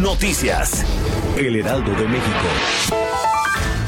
Noticias. El Heraldo de México.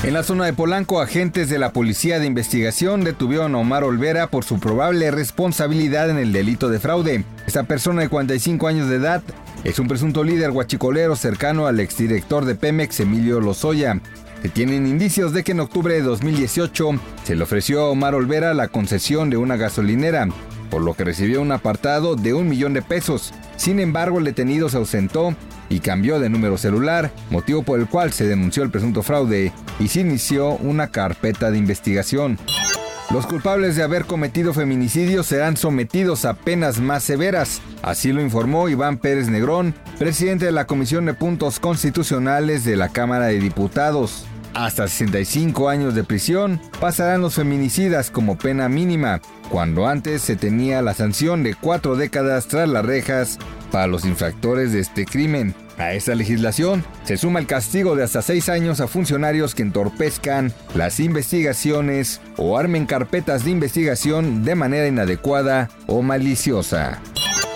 En la zona de Polanco, agentes de la Policía de Investigación detuvieron a Omar Olvera por su probable responsabilidad en el delito de fraude. Esta persona de 45 años de edad es un presunto líder guachicolero cercano al exdirector de Pemex, Emilio Lozoya. Se tienen indicios de que en octubre de 2018 se le ofreció a Omar Olvera la concesión de una gasolinera, por lo que recibió un apartado de un millón de pesos. Sin embargo, el detenido se ausentó y cambió de número celular, motivo por el cual se denunció el presunto fraude y se inició una carpeta de investigación. Los culpables de haber cometido feminicidio serán sometidos a penas más severas, así lo informó Iván Pérez Negrón, presidente de la Comisión de Puntos Constitucionales de la Cámara de Diputados. Hasta 65 años de prisión pasarán los feminicidas como pena mínima, cuando antes se tenía la sanción de cuatro décadas tras las rejas para los infractores de este crimen. A esta legislación se suma el castigo de hasta seis años a funcionarios que entorpezcan las investigaciones o armen carpetas de investigación de manera inadecuada o maliciosa.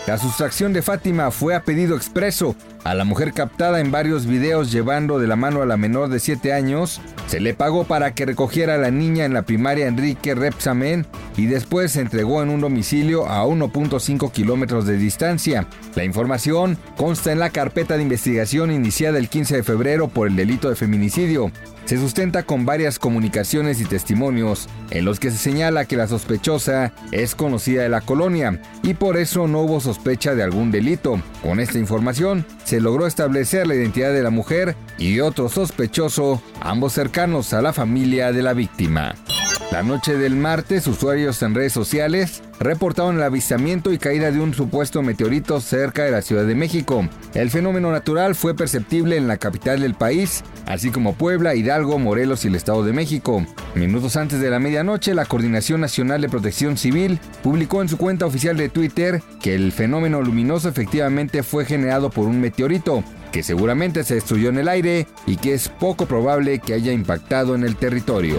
La sustracción de Fátima fue a pedido expreso. A la mujer captada en varios videos llevando de la mano a la menor de 7 años, se le pagó para que recogiera a la niña en la primaria Enrique Repsamen y después se entregó en un domicilio a 1.5 kilómetros de distancia. La información consta en la carpeta de investigación iniciada el 15 de febrero por el delito de feminicidio se sustenta con varias comunicaciones y testimonios en los que se señala que la sospechosa es conocida de la colonia y por eso no hubo sospecha de algún delito. Con esta información se logró establecer la identidad de la mujer y otro sospechoso, ambos cercanos a la familia de la víctima. La noche del martes, usuarios en redes sociales reportaron el avistamiento y caída de un supuesto meteorito cerca de la Ciudad de México. El fenómeno natural fue perceptible en la capital del país, así como Puebla, Hidalgo, Morelos y el Estado de México. Minutos antes de la medianoche, la Coordinación Nacional de Protección Civil publicó en su cuenta oficial de Twitter que el fenómeno luminoso efectivamente fue generado por un meteorito, que seguramente se destruyó en el aire y que es poco probable que haya impactado en el territorio.